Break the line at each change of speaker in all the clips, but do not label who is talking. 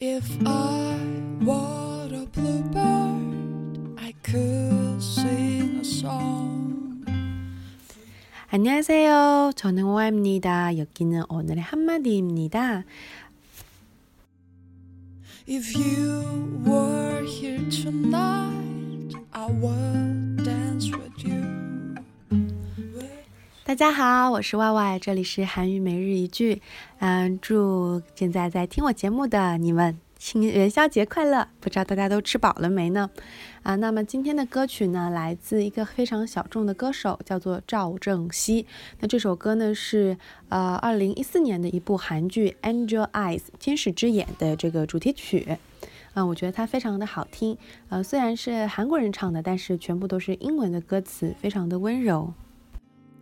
If I were a bluebird, I could sing a song.
안녕하세요. 저는 호아입니다. 여기는 오늘의 한마디입니다.
If you were here tonight, I would dance with you.
大家好，我是 Y Y，这里是韩语每日一句。嗯，祝现在在听我节目的你们，新元宵节快乐！不知道大家都吃饱了没呢？啊，那么今天的歌曲呢，来自一个非常小众的歌手，叫做赵正熙。那这首歌呢，是呃二零一四年的一部韩剧《Angel Eyes》天使之眼的这个主题曲。嗯，我觉得它非常的好听。呃，虽然是韩国人唱的，但是全部都是英文的歌词，非常的温柔。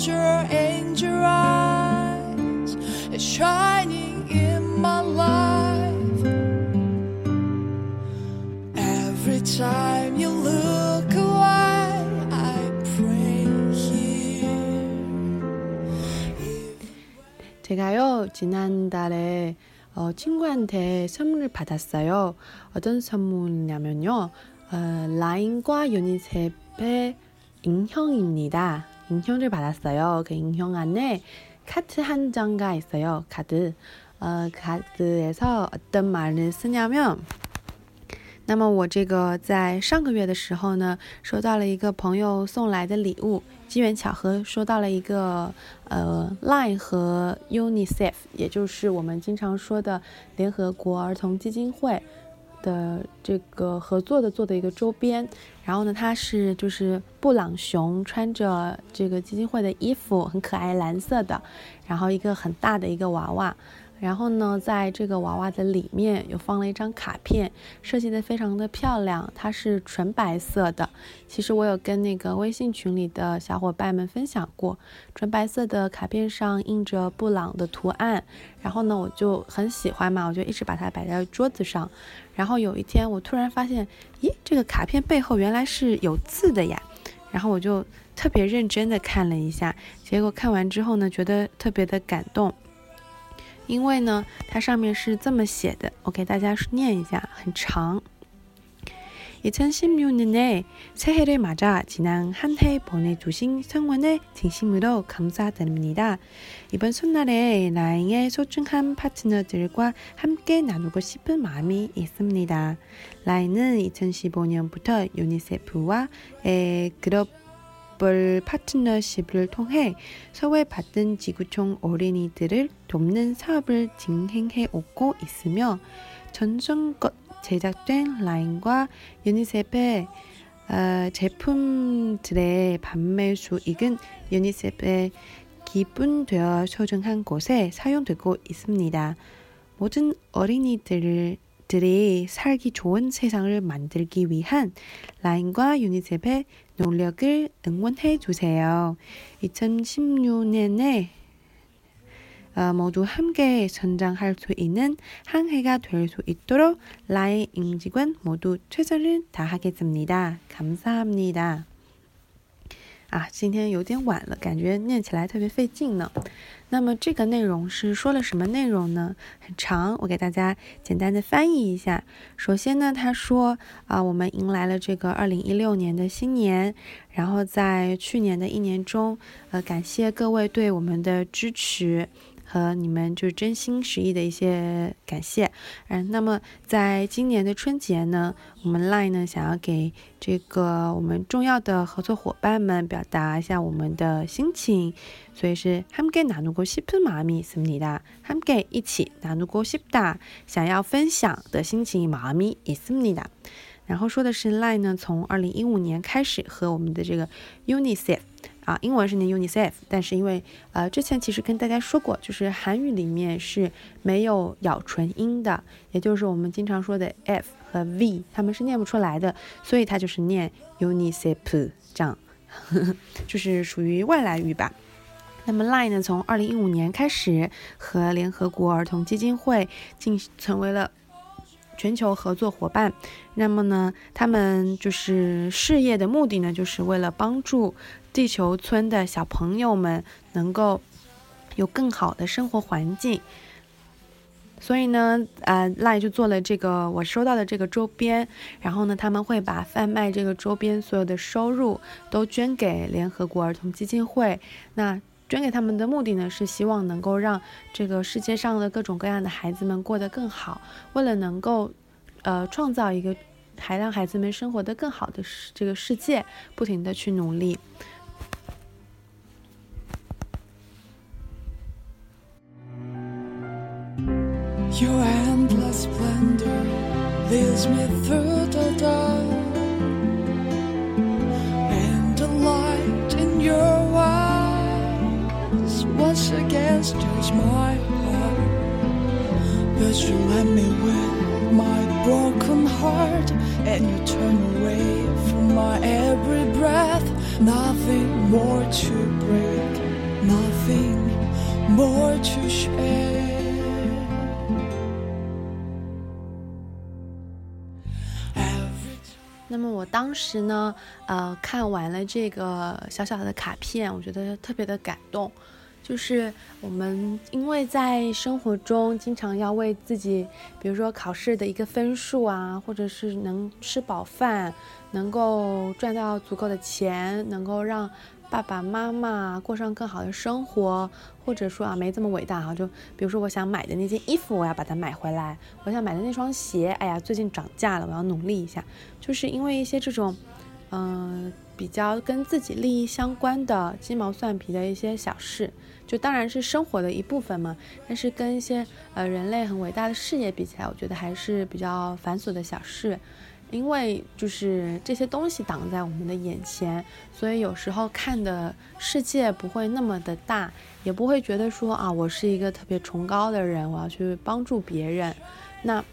because your angel eyes is shining in my life. Every time you look away, I pray here.
제가요 지난달에 어, 친구한테 선물을 받았어요. 어떤 선물이냐면요, 어, 라인과 유니셉의 인형입니다. 인형을 받았어요. 그 인형 안에 카드 한 장가 있어요. 카드. 어, 카드에서 어떤 말을 쓰냐면 那么我这个在上个月的时候呢，收到了一个朋友送来的礼物，机缘巧合收到了一个呃 Line 和 UNICEF，也就是我们经常说的联合国儿童基金会 的这个合作的做的一个周边。然后呢，它是就是布朗熊穿着这个基金会的衣服，很可爱，蓝色的，然后一个很大的一个娃娃。然后呢，在这个娃娃的里面有放了一张卡片，设计的非常的漂亮，它是纯白色的。其实我有跟那个微信群里的小伙伴们分享过，纯白色的卡片上印着布朗的图案。然后呢，我就很喜欢嘛，我就一直把它摆在桌子上。然后有一天，我突然发现，咦，这个卡片背后原来是有字的呀。然后我就特别认真的看了一下，结果看完之后呢，觉得特别的感动。因为呢，它上面是这么写的，我给大家念一下，很长。 2016년에 새해를 맞아 지난 한 해 보내주신 성원을 진심으로 감사드립니다. 이번 손날에 라잉의 소중한 파트너들과 함께 나누고 싶은 마음이 있습니다. 라잉은 2015년부터 유니세프와 에 글로벌 파트너십을 통해 소외받은 지구촌 어린이들을 돕는 사업을 진행해 오고 있으며 전선껏 제작된 라인과 유니셉의 어, 제품들의 판매 수익은 유니셉의 기분되어 소중한 곳에 사용되고 있습니다. 모든 어린이들을 들이 살기 좋은 세상을 만들기 위한 라인과 유니셉의 노력을 응원해 주세요. 2016년에 어, 모두 함께 성장할 수 있는 한 해가 될 수 있도록 라인 임직원 모두 최선을 다하겠습니다. 감사합니다. 啊，今天有点晚了，感觉念起来特别费劲呢。那么这个内容是说了什么内容呢？很长，我给大家简单的翻译一下。首先呢，他说啊，我们迎来了这个二零一六年的新年，然后在去年的一年中，呃，感谢各位对我们的支持。和你们就是真心实意的一些感谢，嗯，那么在今年的春节呢，我们 Line 呢想要给这个我们重要的合作伙伴们表达一下我们的心情，所以是함께나누고싶은마음이있습니다 함께一起나누고싶다想要分享的心情마음이있습니다然后说的是 Line 呢，从二零一五年开始和我们的这个 UNICEF 啊，英文是念 UNICEF，但是因为呃之前其实跟大家说过，就是韩语里面是没有咬唇音的，也就是我们经常说的 f 和 v，他们是念不出来的，所以它就是念 UNICEF 这样，就是属于外来语吧。那么 LINE 呢，从二零一五年开始和联合国儿童基金会进成为了全球合作伙伴。那么呢，他们就是事业的目的呢，就是为了帮助地球村的小朋友们能够有更好的生活环境。所以呢，呃赖就做了这个我收到的这个周边，然后呢，他们会把贩卖这个周边所有的收入都捐给联合国儿童基金会。那捐给他们的目的呢，是希望能够让这个世界上的各种各样的孩子们过得更好。为了能够，呃，创造一个还让孩子们生活的更好的世这个世界，不停的去努力。
Once again stirs my heart. But you let me with my broken heart, and you turn away from my every breath. Nothing more to break, nothing more to share.
当时呢，呃，看完了这个小小的卡片，我觉得特别的感动。就是我们因为在生活中经常要为自己，比如说考试的一个分数啊，或者是能吃饱饭，能够赚到足够的钱，能够让爸爸妈妈过上更好的生活，或者说啊没这么伟大哈，就比如说我想买的那件衣服，我要把它买回来；我想买的那双鞋，哎呀最近涨价了，我要努力一下。就是因为一些这种，嗯，比较跟自己利益相关的鸡毛蒜皮的一些小事。就当然是生活的一部分嘛，但是跟一些呃人类很伟大的事业比起来，我觉得还是比较繁琐的小事，因为就是这些东西挡在我们的眼前，所以有时候看的世界不会那么的大，也不会觉得说啊，我是一个特别崇高的人，我要去帮助别人，那。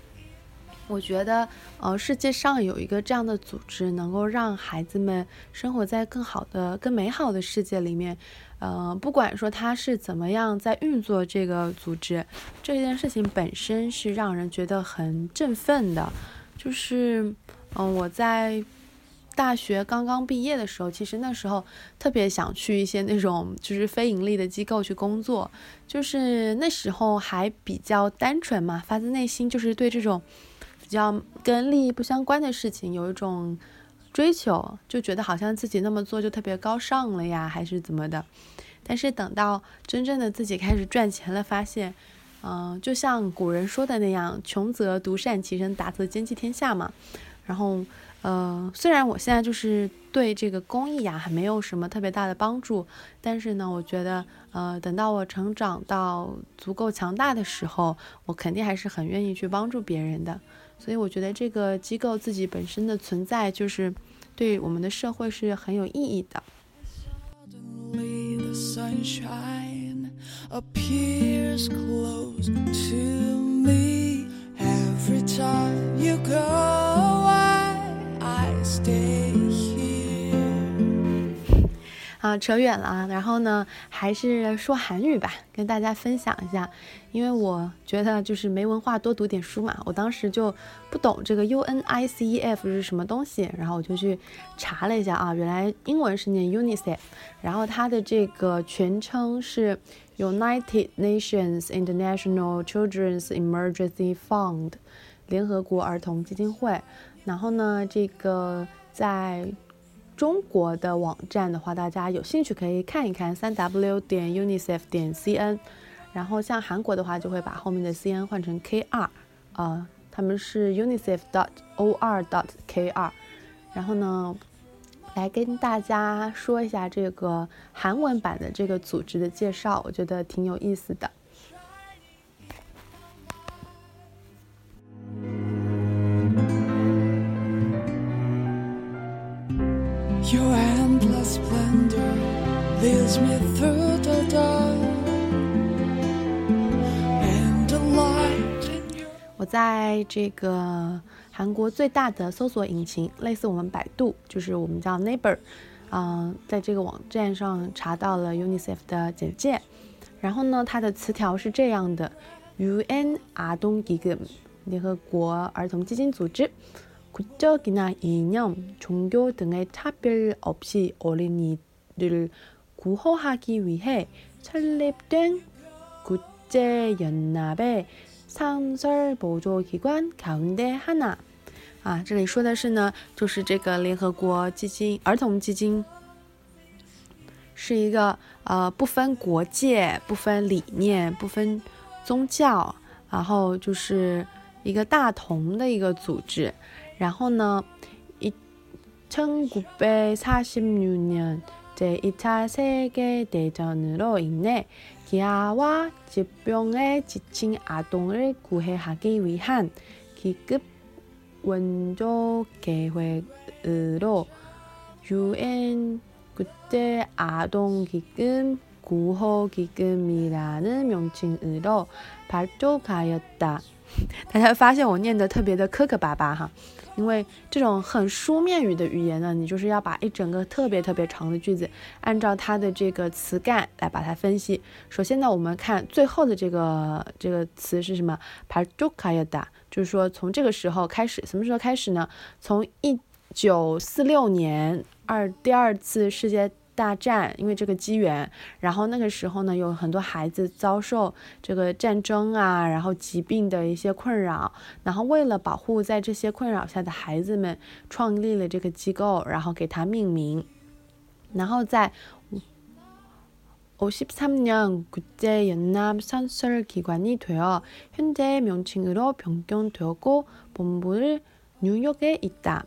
我觉得，呃，世界上有一个这样的组织，能够让孩子们生活在更好的、更美好的世界里面。呃，不管说他是怎么样在运作这个组织，这件事情本身是让人觉得很振奋的。就是，嗯，我在大学刚刚毕业的时候，其实那时候特别想去一些那种就是非盈利的机构去工作，就是那时候还比较单纯嘛，发自内心就是对这种。比较跟利益不相关的事情有一种追求，就觉得好像自己那么做就特别高尚了呀，还是怎么的？但是等到真正的自己开始赚钱了，发现，嗯，就像古人说的那样，“穷则独善其身，达则兼济天下”嘛。然后，呃，虽然我现在就是对这个公益呀还没有什么特别大的帮助，但是呢，我觉得，呃，等到我成长到足够强大的时候，我肯定还是很愿意去帮助别人的。所以我觉得这个机构自己本身的存在，就是对我们的社会是很有意义的。
appears close to me every time you go away. I stay.
啊，扯远了啊，然后呢，还是说韩语吧，跟大家分享一下，因为我觉得就是没文化，多读点书嘛。我当时就不懂这个 UNICEF 是什么东西，然后我就去查了一下啊，原来英文是念 UNICEF，然后它的这个全称是 United Nations International Children's Emergency Fund，联合国儿童基金会。然后呢，这个在中国的网站的话，大家有兴趣可以看一看，三 w 点 unicef 点 cn。然后像韩国的话，就会把后面的 cn 换成 kr，呃，他们是 unicef dot or dot kr。然后呢，来跟大家说一下这个韩文版的这个组织的介绍，我觉得挺有意思的。
leads me through the dark. And the light in your
我在这个韩国最大的搜索引擎，类似我们百度，就是我们叫 Neighbor，嗯、在这个网站上查到了 UNICEF 的简介。然后呢，它的词条是这样的：UN 아동기금联合国儿童基金组织。국적이나 이념, 종교 등의 차별 없이 어린이들을 구호하기 위해 설립된 국제연합의 상설 보조기관 가운데 하나。啊，这里说的是呢，就是这个联合国基金儿童基金，是一个呃不分国界、不分理念、不分宗教，然后就是一个大同的一个组织。然后呢，一1946년 제2차 세계대전으로 인해 기아와 질병에 지친 아동을 구해하기 위한 기급 원조 계획으로 UN 국제 아동 기금 구호 기금이라는 명칭으로 발족하였다. 大家发现我念的特别的磕磕巴巴哈，因为这种很书面语的语言呢，你就是要把一整个特别特别长的句子，按照它的这个词干来把它分析。首先呢，我们看最后的这个这个词是什么 p a r t o k a y a d a 就是说从这个时候开始，什么时候开始呢？从一九四六年二第二次世界大战，因为这个机缘，然后那个时候呢，有很多孩子遭受这个战争啊，然后疾病的一些困扰，然后为了保护在这些困扰下的孩子们，创立了这个机构，然后给它命名，然后在53년국제연합선설기관이되어현재명칭으로변경되었고본부를뉴욕에있다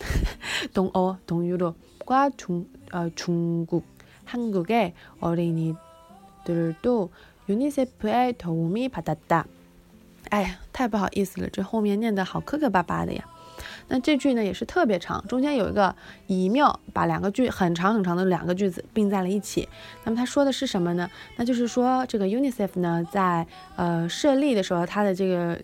동어, 동유럽과 중, 어, 중국, 한국의 어린이들도 유니세프의 도움이 받았다. 哎呀，太不好意思了，这后面念的好磕磕巴巴的呀。那这句呢也是特别长，中间有一个以妙，把两个句很长很长的两个句子并在了一起。那么他说的是什么呢？那就是说这个 UNICEF 呢，在呃设立的时候，它的这个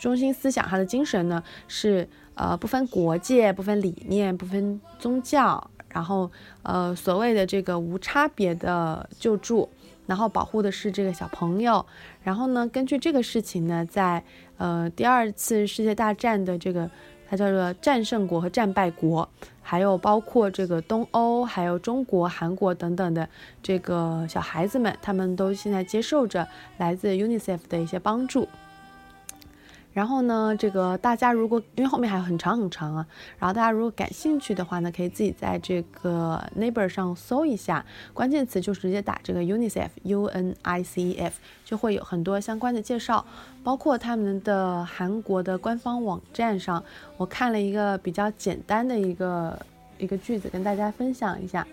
中心思想，它的精神呢是 呃不分国界、不分理念、不分宗教，然后呃所谓的这个无差别的救助。然后保护的是这个小朋友，然后呢，根据这个事情呢，在呃第二次世界大战的这个，它叫做战胜国和战败国，还有包括这个东欧、还有中国、韩国等等的这个小孩子们，他们都现在接受着来自 UNICEF 的一些帮助。然后呢，这个大家如果因为后面还有很长很长啊，然后大家如果感兴趣的话呢，可以自己在这个 Neighbor 上搜一下，关键词就直接打这个 UNICEF U N I C E F，就会有很多相关的介绍，包括他们的韩国的官方网站上，我看了一个比较简单的一个一个句子跟大家分享一下，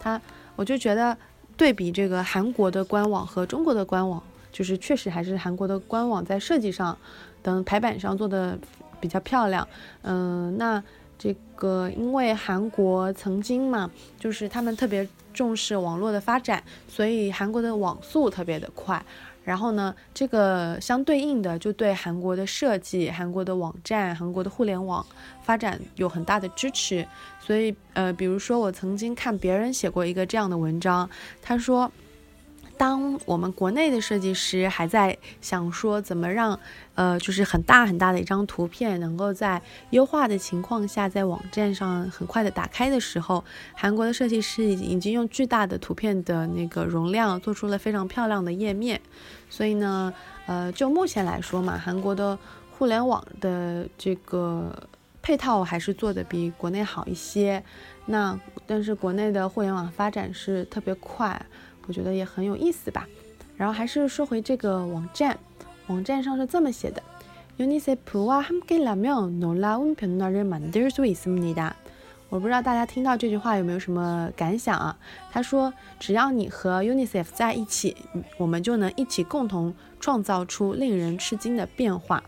它我就觉得对比这个韩国的官网和中国的官网，就是确实还是韩国的官网在设计上。等排版上做的比较漂亮，嗯，那这个因为韩国曾经嘛，就是他们特别重视网络的发展，所以韩国的网速特别的快。然后呢，这个相对应的就对韩国的设计、韩国的网站、韩国的互联网发展有很大的支持。所以，呃，比如说我曾经看别人写过一个这样的文章，他说。当我们国内的设计师还在想说怎么让，呃，就是很大很大的一张图片能够在优化的情况下在网站上很快的打开的时候，韩国的设计师已经已经用巨大的图片的那个容量做出了非常漂亮的页面。所以呢，呃，就目前来说嘛，韩国的互联网的这个配套还是做的比国内好一些。那但是国内的互联网发展是特别快。我觉得也很有意思吧。然后还是说回这个网站，网站上是这么写的：유니세프와함께라면놀라운변화를만들수있습니다我不知道大家听到这句话有没有什么感想啊？他说，只要你和 UNICEF 在一起，我们就能一起共同创造出令人吃惊的变化，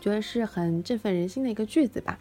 觉得是很振奋人心的一个句子吧。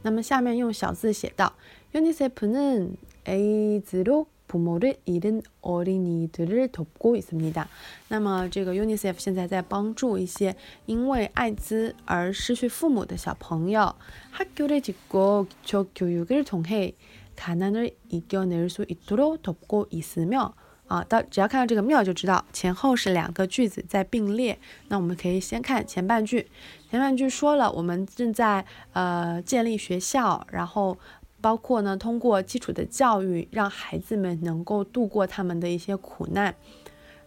那么下面用小字写道：UNICEF는 AIDS로 부모를 잃은 어린이들을 돕고 있습니다. 那么 这个 UNICEF 现在在帮助一些因为艾滋而失去父母的小朋友。 학교를 짓고 기초 교육을 통해 가난을 이겨낼 수 있도록 돕고 있으며 啊，到只要看这个庙就知道前后是两个句子在并列。那我们可以先看前半句，前半句说了我们正在呃建立学校，然后 包括呢，通过基础的教育，让孩子们能够度过他们的一些苦难。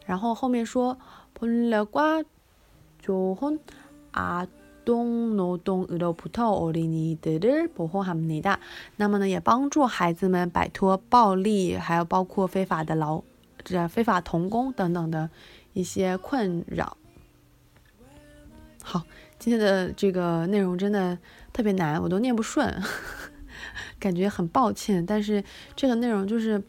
然后后面说，본래과좋은아동노동으로부터어린이들을보호합니 다。 那么呢，也帮助孩子们摆脱暴力，还有包括非法的劳，这非法童工等等的一些困扰。好，今天的这个内容真的特别难，我都念不顺。 感觉很抱歉，但是这个内容就是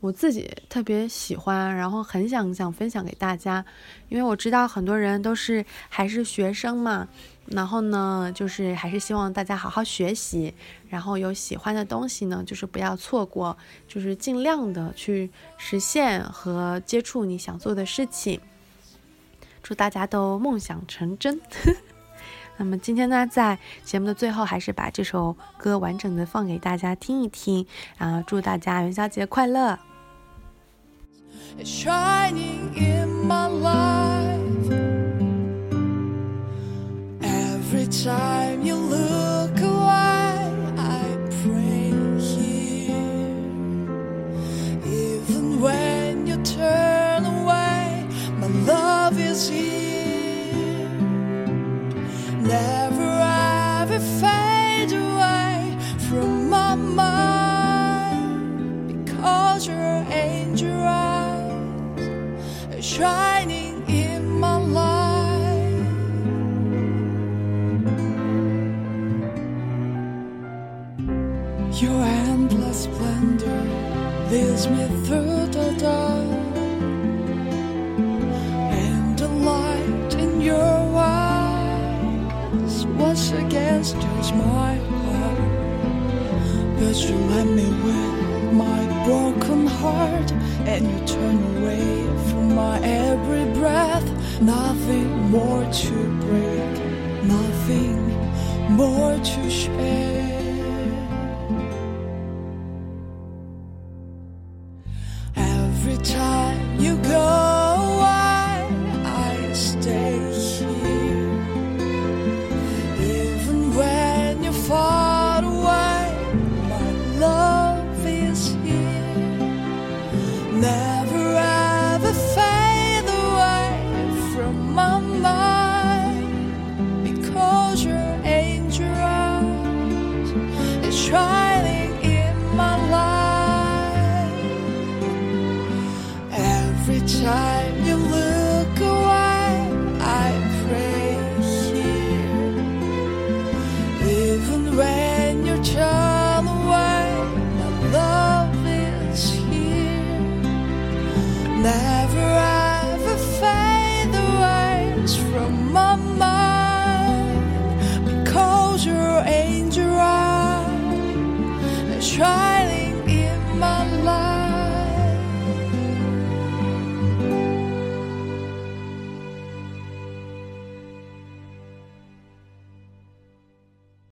我自己特别喜欢，然后很想想分享给大家，因为我知道很多人都是还是学生嘛，然后呢，就是还是希望大家好好学习，然后有喜欢的东西呢，就是不要错过，就是尽量的去实现和接触你想做的事情，祝大家都梦想成真。那么今天呢，在节目的最后，还是把这首歌完整的放给大家听一听然后！祝大家元宵节快乐
！Your endless splendor leads me through the dark, and the light in your eyes once again stirs my heart. But you let me with my broken heart, and you turn away from my every breath. Nothing more to break, nothing more to share.